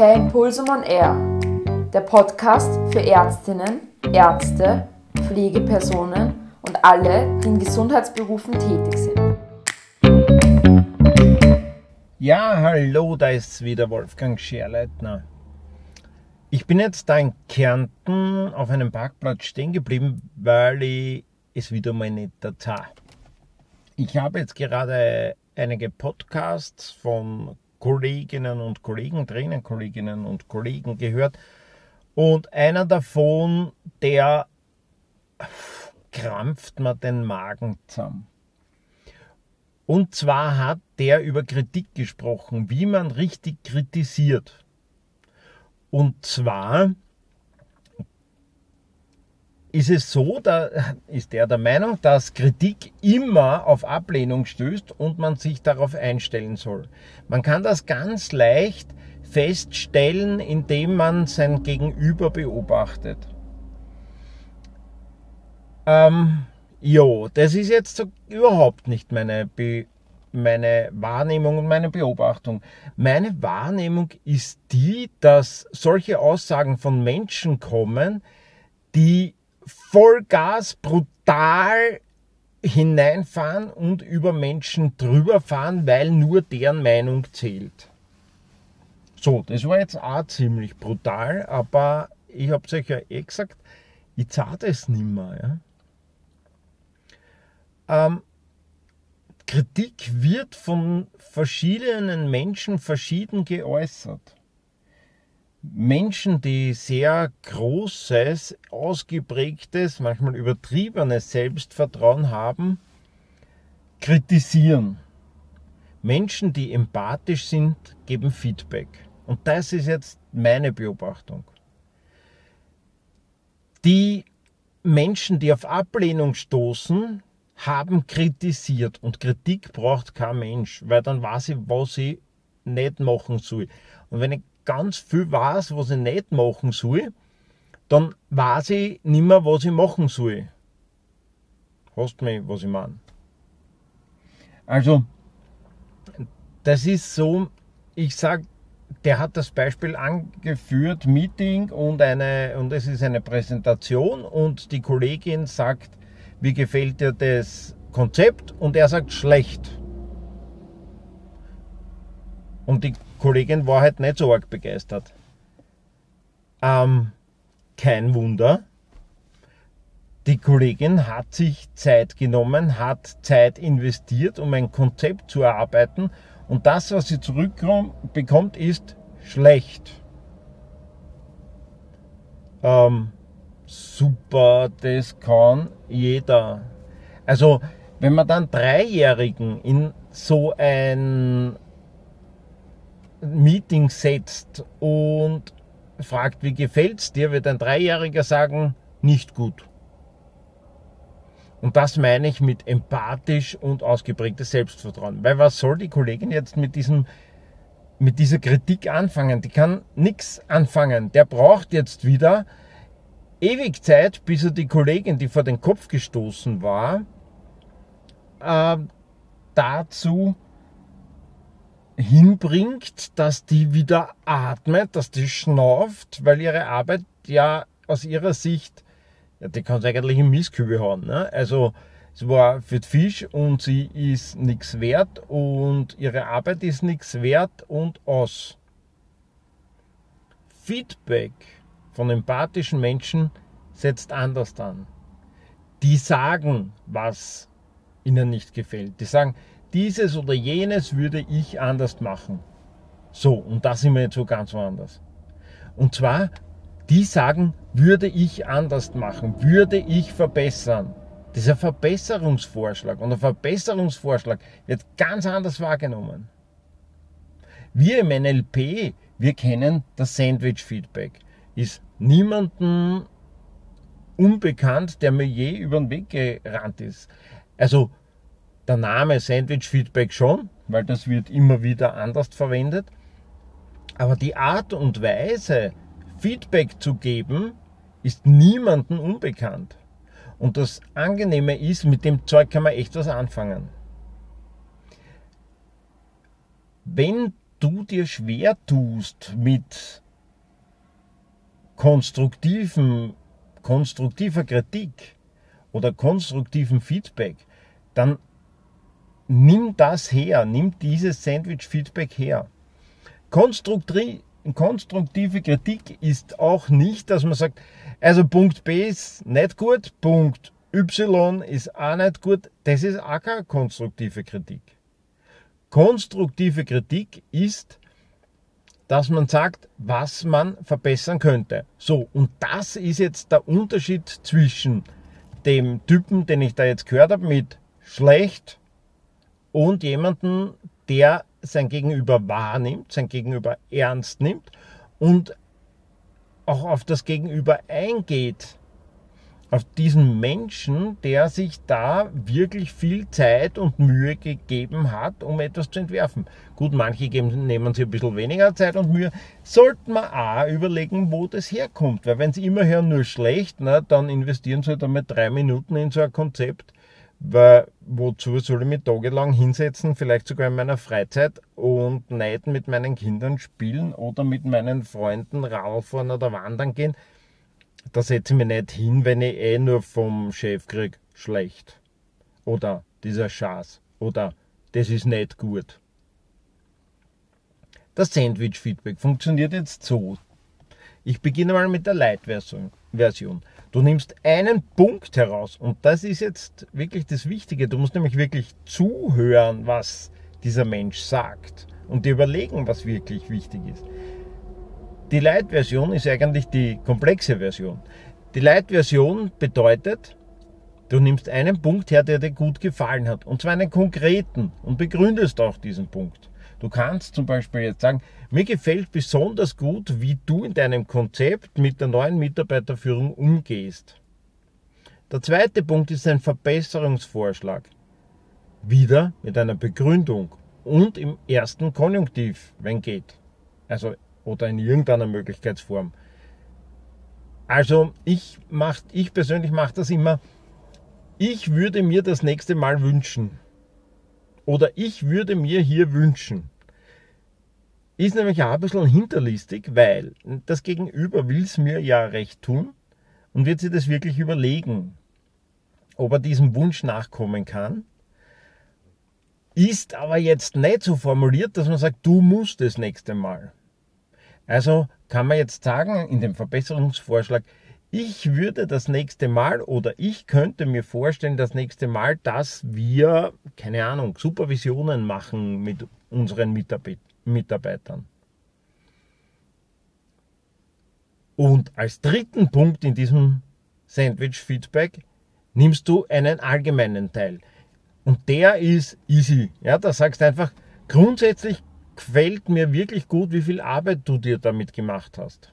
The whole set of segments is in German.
Per Impulsum on Air, der Podcast für Ärztinnen, Ärzte, Pflegepersonen und alle, die in Gesundheitsberufen tätig sind. Ja, hallo, da ist wieder Wolfgang Scherleitner. Ich bin jetzt da in Kärnten auf einem Parkplatz stehen geblieben, weil ich es wieder mal nicht dazu. Ich habe jetzt gerade einige Podcasts von Kolleginnen und Kollegen, Trainerkolleginnen und Kollegen gehört. Und einer davon, der krampft mir den Magen zusammen. Und zwar hat der über Kritik gesprochen, wie man richtig kritisiert. Und zwar ist es so, da ist er der Meinung, dass Kritik immer auf Ablehnung stößt und man sich darauf einstellen soll. Man kann das ganz leicht feststellen, indem man sein Gegenüber beobachtet. Ähm, jo, das ist jetzt so überhaupt nicht meine, Be meine Wahrnehmung und meine Beobachtung. Meine Wahrnehmung ist die, dass solche Aussagen von Menschen kommen, die Vollgas brutal hineinfahren und über Menschen drüber fahren, weil nur deren Meinung zählt. So, das war jetzt auch ziemlich brutal, aber ich habe es euch ja eh gesagt, ich zahle das nicht mehr. Ja? Ähm, Kritik wird von verschiedenen Menschen verschieden geäußert. Menschen, die sehr großes, ausgeprägtes, manchmal übertriebenes Selbstvertrauen haben, kritisieren. Menschen, die empathisch sind, geben Feedback. Und das ist jetzt meine Beobachtung. Die Menschen, die auf Ablehnung stoßen, haben kritisiert. Und Kritik braucht kein Mensch, weil dann weiß ich, was ich nicht machen soll. Und wenn ich ganz viel weiß, was ich nicht machen soll, dann weiß ich nicht mehr, was ich machen soll. Hast du mich, was ich meine? Also, das ist so, ich sage, der hat das Beispiel angeführt, Meeting und, eine, und es ist eine Präsentation und die Kollegin sagt, wie gefällt dir das Konzept? Und er sagt, schlecht. Und die Kollegin war halt nicht so arg begeistert. Ähm, kein Wunder. Die Kollegin hat sich Zeit genommen, hat Zeit investiert, um ein Konzept zu erarbeiten. Und das, was sie zurückbekommt, ist schlecht. Ähm, super, das kann jeder. Also, wenn man dann Dreijährigen in so ein Meeting setzt und fragt, wie gefällt's dir, wird ein Dreijähriger sagen, nicht gut. Und das meine ich mit empathisch und ausgeprägtes Selbstvertrauen. Weil was soll die Kollegin jetzt mit diesem mit dieser Kritik anfangen? Die kann nichts anfangen. Der braucht jetzt wieder ewig Zeit, bis er die Kollegin, die vor den Kopf gestoßen war, äh, dazu hinbringt, dass die wieder atmet, dass die schnauft, weil ihre Arbeit ja aus ihrer Sicht, ja, die kann es eigentlich im Mistkübel haben. Ne? Also es war für den Fisch und sie ist nichts wert und ihre Arbeit ist nichts wert und aus. Feedback von empathischen Menschen setzt anders an. Die sagen, was ihnen nicht gefällt. Die sagen, dieses oder jenes würde ich anders machen. So, und da sind wir jetzt so ganz woanders. Und zwar, die sagen, würde ich anders machen, würde ich verbessern. Dieser Verbesserungsvorschlag und der Verbesserungsvorschlag wird ganz anders wahrgenommen. Wir im NLP, wir kennen das Sandwich-Feedback. Ist niemandem unbekannt, der mir je über den Weg gerannt ist. Also der Name Sandwich Feedback schon, weil das wird immer wieder anders verwendet. Aber die Art und Weise, Feedback zu geben, ist niemandem unbekannt. Und das Angenehme ist, mit dem Zeug kann man echt was anfangen. Wenn du dir schwer tust mit konstruktiven, konstruktiver Kritik oder konstruktivem Feedback, dann nimm das her, nimm dieses Sandwich-Feedback her. Konstruktiv, konstruktive Kritik ist auch nicht, dass man sagt, also Punkt B ist nicht gut, Punkt Y ist auch nicht gut. Das ist auch keine konstruktive Kritik. Konstruktive Kritik ist, dass man sagt, was man verbessern könnte. So, und das ist jetzt der Unterschied zwischen dem Typen, den ich da jetzt gehört habe, mit schlecht und jemanden, der sein Gegenüber wahrnimmt, sein Gegenüber ernst nimmt und auch auf das Gegenüber eingeht. Auf diesen Menschen, der sich da wirklich viel Zeit und Mühe gegeben hat, um etwas zu entwerfen. Gut, manche geben, nehmen sich ein bisschen weniger Zeit und Mühe. Sollten wir auch überlegen, wo das herkommt. Weil wenn sie immer nur schlecht, na, dann investieren sie halt einmal drei Minuten in so ein Konzept weil wozu soll ich mich tagelang hinsetzen, vielleicht sogar in meiner Freizeit und nicht mit meinen Kindern spielen oder mit meinen Freunden Radfahren oder wandern gehen? Da setze ich mich nicht hin, wenn ich eh nur vom Chef krieg, schlecht. Oder dieser Schaß. Oder das ist nicht gut. Das Sandwich-Feedback funktioniert jetzt so. Ich beginne mal mit der Light-Version. Du nimmst einen Punkt heraus und das ist jetzt wirklich das Wichtige. Du musst nämlich wirklich zuhören, was dieser Mensch sagt und dir überlegen, was wirklich wichtig ist. Die Light-Version ist eigentlich die komplexe Version. Die Light-Version bedeutet, du nimmst einen Punkt her, der dir gut gefallen hat und zwar einen konkreten und begründest auch diesen Punkt. Du kannst zum Beispiel jetzt sagen, mir gefällt besonders gut, wie du in deinem Konzept mit der neuen Mitarbeiterführung umgehst. Der zweite Punkt ist ein Verbesserungsvorschlag. Wieder mit einer Begründung und im ersten Konjunktiv, wenn geht. Also, oder in irgendeiner Möglichkeitsform. Also, ich, mach, ich persönlich mache das immer. Ich würde mir das nächste Mal wünschen. Oder ich würde mir hier wünschen. Ist nämlich auch ein bisschen hinterlistig, weil das Gegenüber will es mir ja recht tun und wird sich das wirklich überlegen, ob er diesem Wunsch nachkommen kann. Ist aber jetzt nicht so formuliert, dass man sagt, du musst das nächste Mal. Also kann man jetzt sagen in dem Verbesserungsvorschlag, ich würde das nächste Mal oder ich könnte mir vorstellen, das nächste Mal, dass wir, keine Ahnung, Supervisionen machen mit unseren Mitarbeitern. Und als dritten Punkt in diesem Sandwich-Feedback nimmst du einen allgemeinen Teil. Und der ist easy. Ja, da sagst du einfach, grundsätzlich gefällt mir wirklich gut, wie viel Arbeit du dir damit gemacht hast.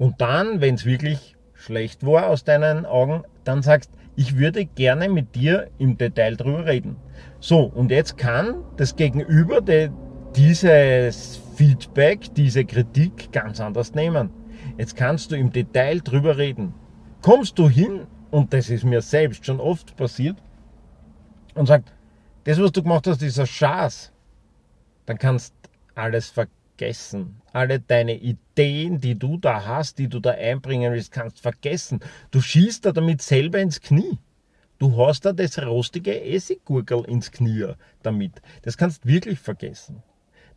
Und dann, wenn es wirklich schlecht war aus deinen Augen, dann sagst, ich würde gerne mit dir im Detail drüber reden. So, und jetzt kann das Gegenüber de, dieses Feedback, diese Kritik ganz anders nehmen. Jetzt kannst du im Detail drüber reden. Kommst du hin, und das ist mir selbst schon oft passiert, und sagt, das, was du gemacht hast, ist ein Schaß, dann kannst alles vergessen. Alle deine Ideen, die du da hast, die du da einbringen willst, kannst vergessen. Du schießt da damit selber ins Knie. Du hast da das rostige Essiggurkel ins Knie damit. Das kannst wirklich vergessen.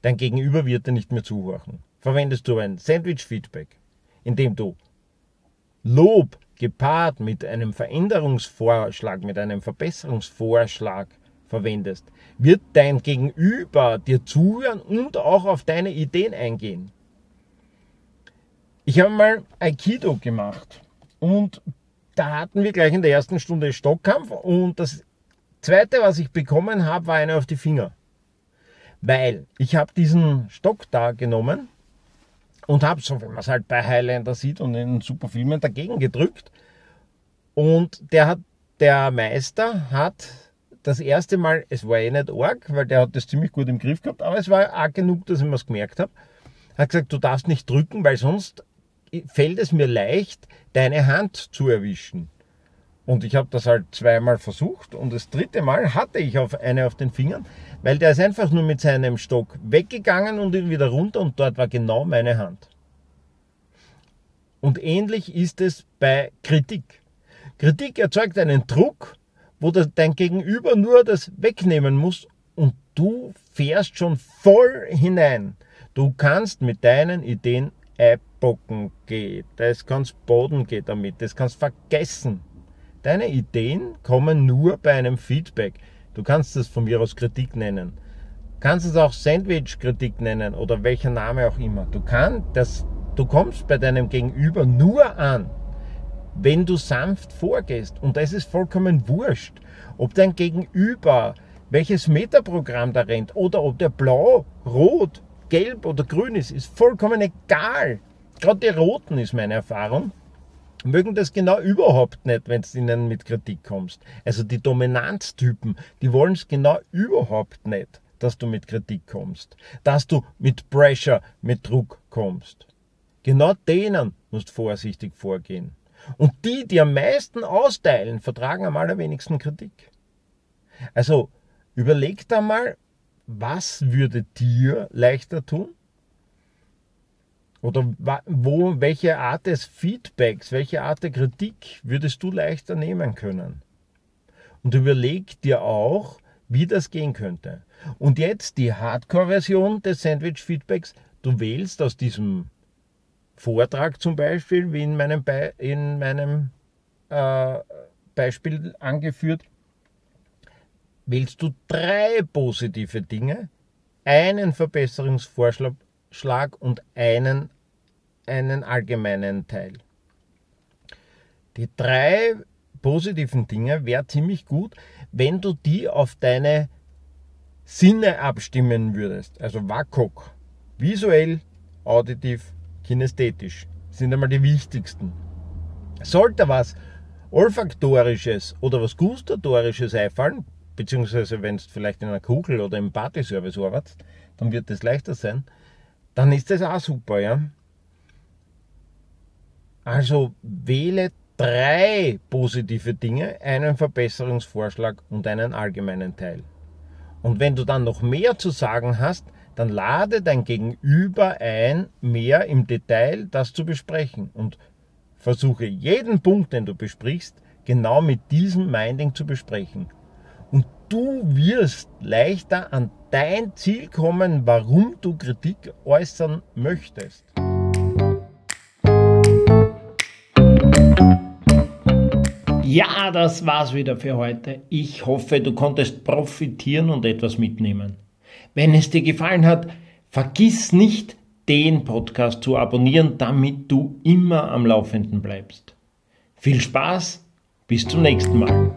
Dein Gegenüber wird dir nicht mehr zuhören. Verwendest du ein Sandwich-Feedback, indem du Lob gepaart mit einem Veränderungsvorschlag, mit einem Verbesserungsvorschlag verwendest, wird dein Gegenüber dir zuhören und auch auf deine Ideen eingehen. Ich habe mal Aikido gemacht und da hatten wir gleich in der ersten Stunde Stockkampf und das zweite, was ich bekommen habe, war eine auf die Finger. Weil ich habe diesen Stock da genommen und habe, so wie man es halt bei Highlander sieht und in super Filmen, dagegen gedrückt. Und der hat, der Meister hat das erste Mal, es war eh nicht arg, weil der hat das ziemlich gut im Griff gehabt, aber es war arg genug, dass ich mir es gemerkt habe. Hat gesagt, du darfst nicht drücken, weil sonst fällt es mir leicht, deine Hand zu erwischen. Und ich habe das halt zweimal versucht und das dritte Mal hatte ich auf eine auf den Fingern, weil der ist einfach nur mit seinem Stock weggegangen und wieder runter und dort war genau meine Hand. Und ähnlich ist es bei Kritik. Kritik erzeugt einen Druck, wo dein Gegenüber nur das wegnehmen muss und du fährst schon voll hinein. Du kannst mit deinen Ideen Eibocken gehen, das kannst Boden gehen damit, das kannst vergessen. Deine Ideen kommen nur bei einem Feedback. Du kannst es von mir aus Kritik nennen. Kannst es auch Sandwich-Kritik nennen oder welcher Name auch immer. Du kannst das, du kommst bei deinem Gegenüber nur an, wenn du sanft vorgehst. Und das ist vollkommen wurscht, ob dein Gegenüber welches Metaprogramm da rennt oder ob der blau, rot, gelb oder grün ist, ist vollkommen egal. Gerade die Roten ist meine Erfahrung mögen das genau überhaupt nicht, wenn du ihnen mit Kritik kommst. Also die Dominanztypen, die wollen es genau überhaupt nicht, dass du mit Kritik kommst, dass du mit Pressure, mit Druck kommst. Genau denen musst vorsichtig vorgehen. Und die, die am meisten austeilen, vertragen am allerwenigsten Kritik. Also überleg da mal, was würde dir leichter tun? Oder wo, welche Art des Feedbacks, welche Art der Kritik würdest du leichter nehmen können? Und überleg dir auch, wie das gehen könnte. Und jetzt die Hardcore-Version des Sandwich-Feedbacks. Du wählst aus diesem Vortrag zum Beispiel, wie in meinem, Be in meinem äh, Beispiel angeführt, wählst du drei positive Dinge, einen Verbesserungsvorschlag Schlag und einen, einen allgemeinen Teil. Die drei positiven Dinge wäre ziemlich gut, wenn du die auf deine Sinne abstimmen würdest. Also WAKOK. Visuell, auditiv, kinästhetisch. Sind einmal die wichtigsten. Sollte was olfaktorisches oder was gustatorisches einfallen, beziehungsweise wenn es vielleicht in einer Kugel oder im Partyservice arbeitest, dann wird es leichter sein dann ist das auch super, ja. Also wähle drei positive Dinge, einen Verbesserungsvorschlag und einen allgemeinen Teil. Und wenn du dann noch mehr zu sagen hast, dann lade dein Gegenüber ein, mehr im Detail das zu besprechen und versuche jeden Punkt, den du besprichst, genau mit diesem Minding zu besprechen. Und du wirst leichter an dein Ziel kommen, warum du Kritik äußern möchtest. Ja, das war's wieder für heute. Ich hoffe, du konntest profitieren und etwas mitnehmen. Wenn es dir gefallen hat, vergiss nicht, den Podcast zu abonnieren, damit du immer am Laufenden bleibst. Viel Spaß, bis zum nächsten Mal.